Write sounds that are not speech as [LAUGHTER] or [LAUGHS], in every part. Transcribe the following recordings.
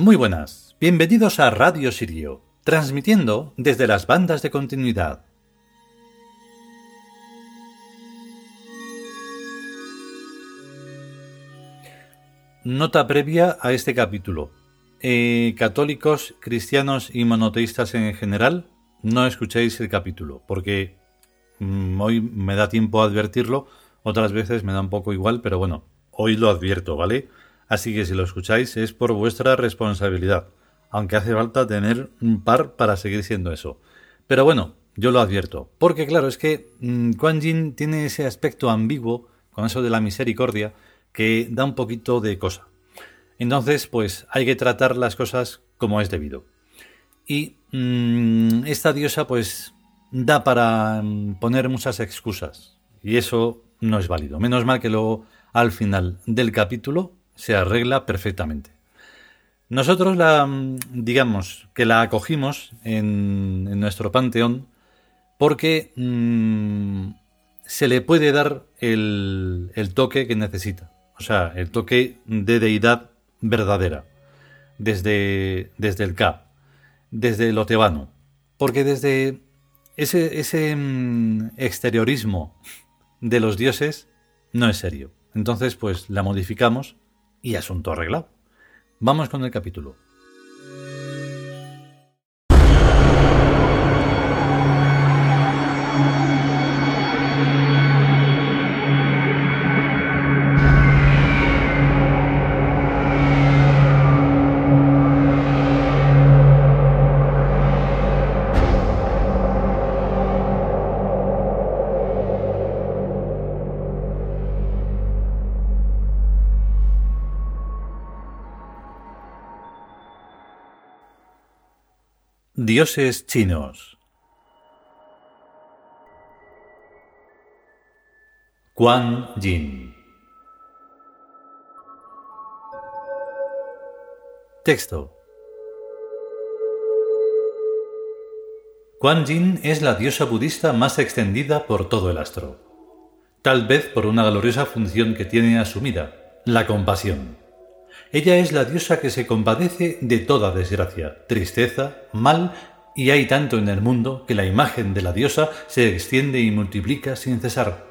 Muy buenas, bienvenidos a Radio Sirio, transmitiendo desde las bandas de continuidad. Nota previa a este capítulo. Eh, católicos, cristianos y monoteístas en general, no escuchéis el capítulo, porque mm, hoy me da tiempo a advertirlo, otras veces me da un poco igual, pero bueno, hoy lo advierto, ¿vale? Así que si lo escucháis es por vuestra responsabilidad, aunque hace falta tener un par para seguir siendo eso. Pero bueno, yo lo advierto, porque claro, es que mmm, Quan Yin tiene ese aspecto ambiguo, con eso de la misericordia, que da un poquito de cosa. Entonces, pues hay que tratar las cosas como es debido. Y mmm, esta diosa, pues, da para mm, poner muchas excusas. Y eso no es válido. Menos mal que luego, al final del capítulo, se arregla perfectamente. Nosotros la, mm, digamos, que la acogimos en, nuestro panteón porque mmm, se le puede dar el, el toque que necesita. O sea, el toque de deidad verdadera. Desde, desde el K. Desde lo tebano. Porque desde ese, ese mm, exteriorismo de los dioses no es serio. Entonces, pues la modificamos y asunto arreglado. Vamos con el capítulo. Dioses chinos. Quan Yin. Texto. Quan Yin es la diosa budista más extendida por todo el astro, tal vez por una gloriosa función que tiene asumida, la compasión. Ella es la diosa que se compadece de toda desgracia, tristeza, mal, y hay tanto en el mundo que la imagen de la diosa se extiende y multiplica sin cesar.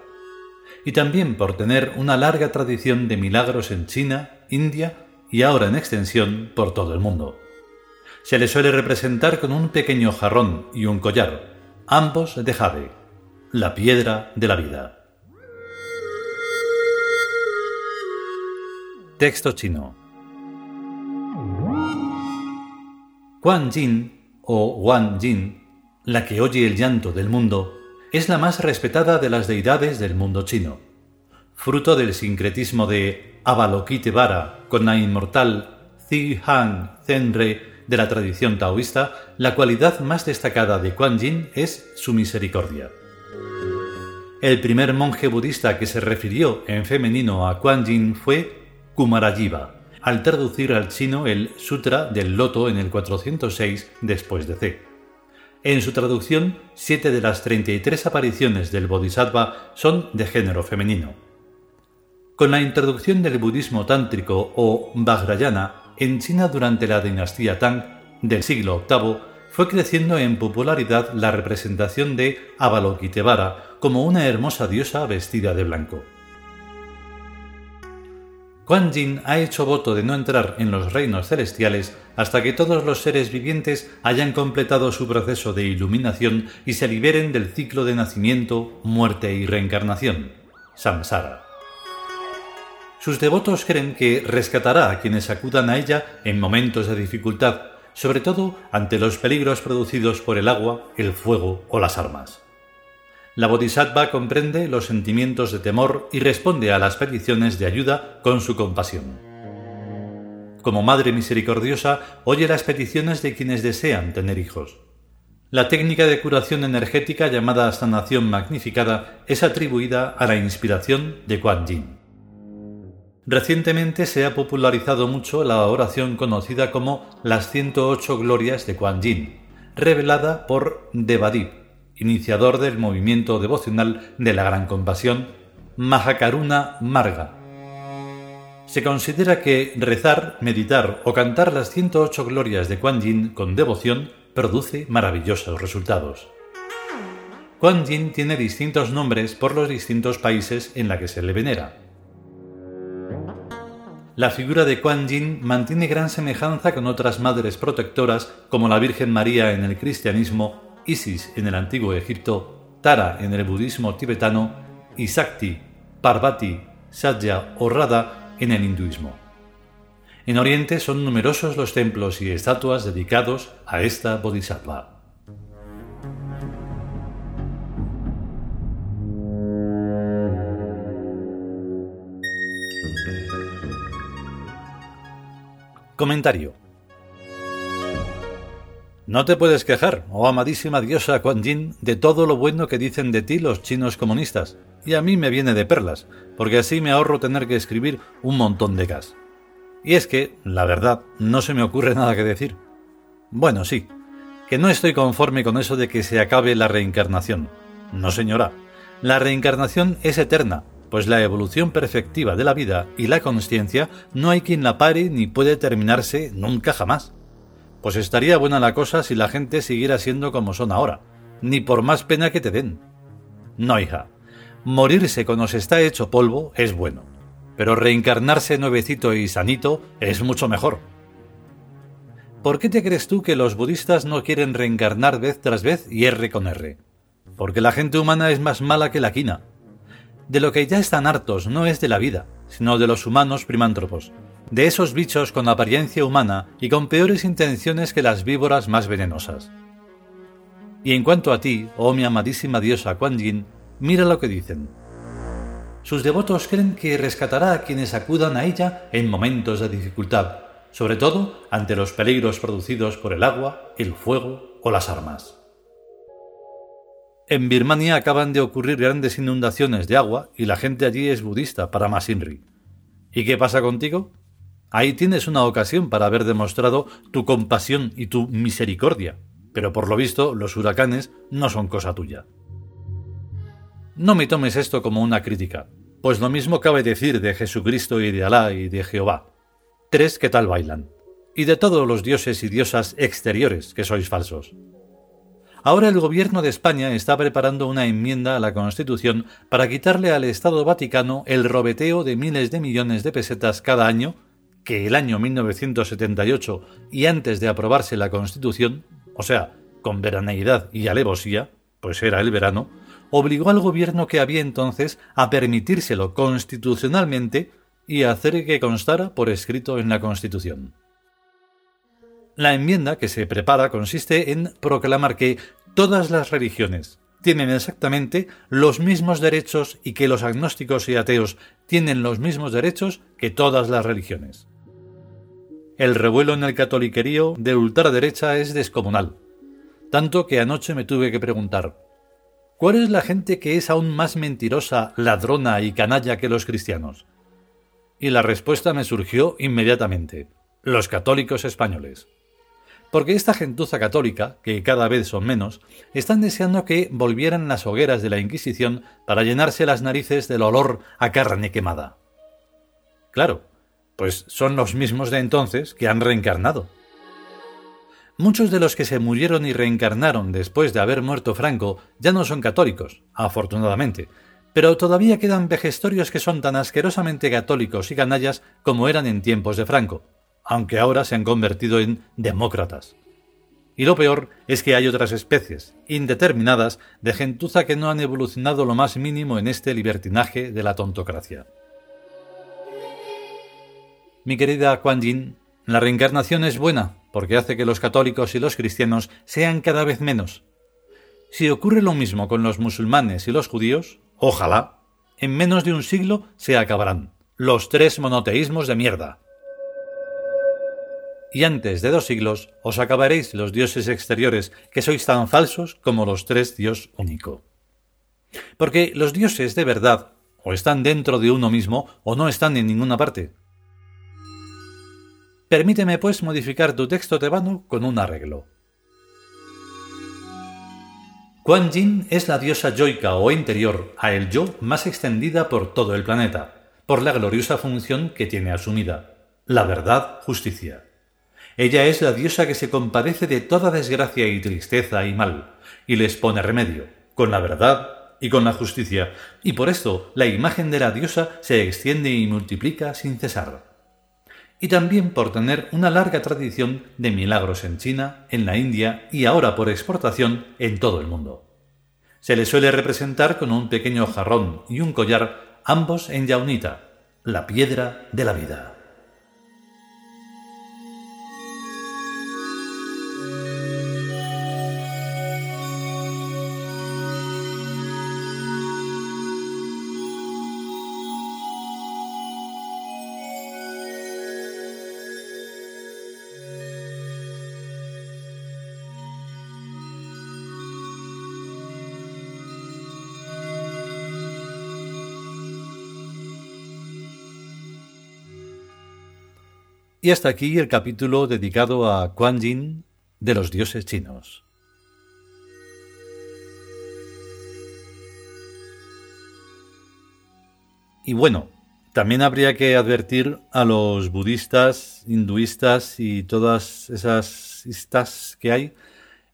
Y también por tener una larga tradición de milagros en China, India y ahora en extensión por todo el mundo. Se le suele representar con un pequeño jarrón y un collar, ambos de jade, la piedra de la vida. Texto chino. Quan Yin o Wan Yin, la que oye el llanto del mundo, es la más respetada de las deidades del mundo chino. Fruto del sincretismo de Avalokitevara con la inmortal Zi Han Zenre de la tradición taoísta, la cualidad más destacada de Quan Yin es su misericordia. El primer monje budista que se refirió en femenino a Quan Yin fue Kumarajiva, al traducir al chino el Sutra del Loto en el 406 después de C. En su traducción, siete de las 33 apariciones del Bodhisattva son de género femenino. Con la introducción del budismo tántrico o Vajrayana en China durante la dinastía Tang del siglo VIII, fue creciendo en popularidad la representación de Avalokitevara como una hermosa diosa vestida de blanco. Quan Yin ha hecho voto de no entrar en los reinos celestiales hasta que todos los seres vivientes hayan completado su proceso de iluminación y se liberen del ciclo de nacimiento, muerte y reencarnación, samsara. Sus devotos creen que rescatará a quienes acudan a ella en momentos de dificultad, sobre todo ante los peligros producidos por el agua, el fuego o las armas. La Bodhisattva comprende los sentimientos de temor y responde a las peticiones de ayuda con su compasión. Como Madre Misericordiosa, oye las peticiones de quienes desean tener hijos. La técnica de curación energética llamada sanación magnificada es atribuida a la inspiración de Quan Yin. Recientemente se ha popularizado mucho la oración conocida como las 108 glorias de Quan Yin, revelada por Devadip, iniciador del movimiento devocional de la Gran Compasión, Mahakaruna Marga. Se considera que rezar, meditar o cantar las 108 glorias de Kuan Yin con devoción produce maravillosos resultados. Kuan Yin tiene distintos nombres por los distintos países en la que se le venera. La figura de Kuan Yin mantiene gran semejanza con otras madres protectoras como la Virgen María en el cristianismo, Isis en el antiguo Egipto, Tara en el budismo tibetano y Sakti, Parvati, Satya o Radha en el hinduismo. En Oriente son numerosos los templos y estatuas dedicados a esta bodhisattva. Comentario. No te puedes quejar, oh amadísima diosa Kuan Yin, de todo lo bueno que dicen de ti los chinos comunistas y a mí me viene de perlas, porque así me ahorro tener que escribir un montón de gas. Y es que, la verdad, no se me ocurre [LAUGHS] nada que decir. Bueno, sí, que no estoy conforme con eso de que se acabe la reencarnación. No, señora. La reencarnación es eterna, pues la evolución perfectiva de la vida y la conciencia no hay quien la pare ni puede terminarse nunca jamás. Pues estaría buena la cosa si la gente siguiera siendo como son ahora, ni por más pena que te den. No, hija, Morirse cuando se está hecho polvo es bueno, pero reencarnarse nuevecito y sanito es mucho mejor. ¿Por qué te crees tú que los budistas no quieren reencarnar vez tras vez y R con R? Porque la gente humana es más mala que la quina. De lo que ya están hartos no es de la vida, sino de los humanos primántropos, de esos bichos con apariencia humana y con peores intenciones que las víboras más venenosas. Y en cuanto a ti, oh mi amadísima diosa Kuan Yin, Mira lo que dicen. Sus devotos creen que rescatará a quienes acudan a ella en momentos de dificultad, sobre todo ante los peligros producidos por el agua, el fuego o las armas. En Birmania acaban de ocurrir grandes inundaciones de agua y la gente allí es budista para más Inri. ¿Y qué pasa contigo? Ahí tienes una ocasión para haber demostrado tu compasión y tu misericordia, pero por lo visto los huracanes no son cosa tuya. No me tomes esto como una crítica, pues lo mismo cabe decir de Jesucristo y de Alá y de Jehová. Tres que tal bailan, y de todos los dioses y diosas exteriores que sois falsos. Ahora el gobierno de España está preparando una enmienda a la Constitución para quitarle al Estado Vaticano el robeteo de miles de millones de pesetas cada año que el año 1978 y antes de aprobarse la Constitución, o sea, con veraneidad y alevosía, pues era el verano, obligó al gobierno que había entonces a permitírselo constitucionalmente y a hacer que constara por escrito en la Constitución. La enmienda que se prepara consiste en proclamar que todas las religiones tienen exactamente los mismos derechos y que los agnósticos y ateos tienen los mismos derechos que todas las religiones. El revuelo en el catoliquerío de ultraderecha es descomunal, tanto que anoche me tuve que preguntar ¿Cuál es la gente que es aún más mentirosa, ladrona y canalla que los cristianos? Y la respuesta me surgió inmediatamente. Los católicos españoles. Porque esta gentuza católica, que cada vez son menos, están deseando que volvieran las hogueras de la Inquisición para llenarse las narices del olor a carne quemada. Claro, pues son los mismos de entonces que han reencarnado. Muchos de los que se murieron y reencarnaron después de haber muerto Franco ya no son católicos, afortunadamente, pero todavía quedan vejestorios que son tan asquerosamente católicos y canallas como eran en tiempos de Franco, aunque ahora se han convertido en demócratas. Y lo peor es que hay otras especies, indeterminadas, de gentuza que no han evolucionado lo más mínimo en este libertinaje de la tontocracia. Mi querida Kuan Yin, la reencarnación es buena, porque hace que los católicos y los cristianos sean cada vez menos. Si ocurre lo mismo con los musulmanes y los judíos, ojalá, en menos de un siglo se acabarán los tres monoteísmos de mierda. Y antes de dos siglos os acabaréis los dioses exteriores que sois tan falsos como los tres Dios único. Porque los dioses de verdad o están dentro de uno mismo o no están en ninguna parte. Permíteme, pues, modificar tu texto tebano con un arreglo. Kuan Yin es la diosa yoica o interior a el yo más extendida por todo el planeta, por la gloriosa función que tiene asumida, la verdad justicia. Ella es la diosa que se compadece de toda desgracia y tristeza y mal, y les pone remedio, con la verdad y con la justicia, y por esto la imagen de la diosa se extiende y multiplica sin cesar. Y también por tener una larga tradición de milagros en China, en la India y ahora por exportación en todo el mundo. Se le suele representar con un pequeño jarrón y un collar, ambos en yaunita, la piedra de la vida. Y hasta aquí el capítulo dedicado a Quan Yin de los dioses chinos. Y bueno, también habría que advertir a los budistas, hinduistas y todas esas istas que hay,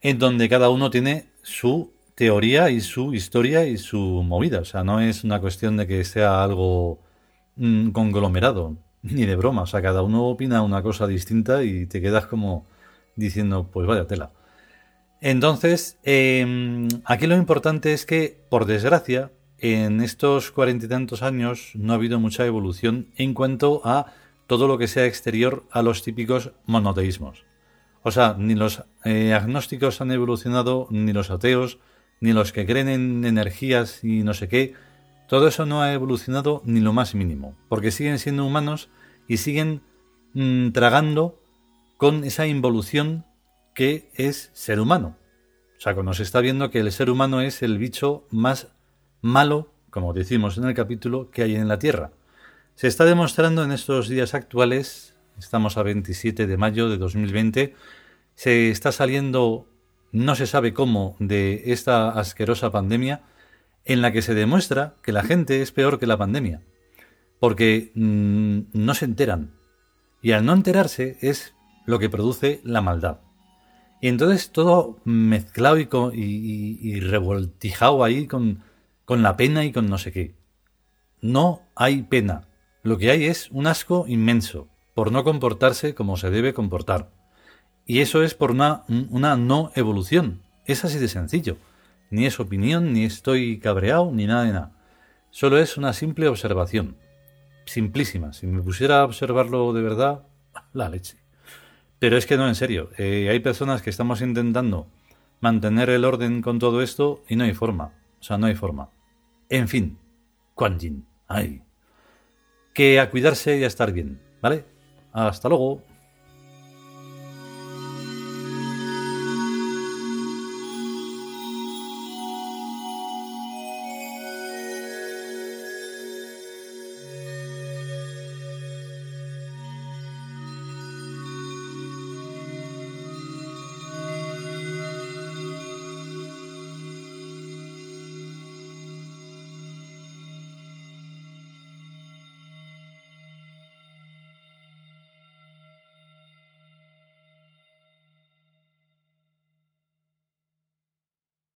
en donde cada uno tiene su teoría y su historia y su movida. O sea, no es una cuestión de que sea algo mm, conglomerado ni de broma. O sea, cada uno opina una cosa distinta y te quedas como diciendo, pues vaya tela. Entonces, em, aquí lo importante es que, por desgracia, en estos cuarenta y tantos años no ha habido mucha evolución en cuanto a todo lo que sea exterior a los típicos monoteísmos. O sea, ni los eh, agnósticos han evolucionado, ni los ateos, ni los que creen en energías y no sé qué, todo eso no ha evolucionado ni lo más mínimo, porque siguen siendo humanos y siguen mm, tragando con esa involución que es ser humano. O sea, se está viendo que el ser humano es el bicho más malo, como decimos en el capítulo, que hay en la Tierra. Se está demostrando en estos días actuales, estamos a 27 de mayo de 2020, se está saliendo, no se sabe cómo, de esta asquerosa pandemia, en la que se demuestra que la gente es peor que la pandemia, porque mm, no se enteran. Y al no enterarse es lo que produce la maldad. Y entonces todo mezclado y, y, revoltijado ahí con, con la pena y con no sé qué. No hay pena. Lo que hay es un asco inmenso por no comportarse como se debe comportar. Y eso es por una, una no evolución. Es así de sencillo. Ni es opinión, ni estoy cabreado, ni nada de nada. Solo es una simple observación. Simplísima. Si me pusiera a observarlo de verdad, [LAUGHS] la leche. Pero es que no, en serio. Eh, hay personas que estamos intentando mantener el orden con todo esto y no hay forma. O sea, no hay forma. En fin, Quan Yin. Ay. Que a cuidarse y a estar bien. ¿Vale? Hasta luego.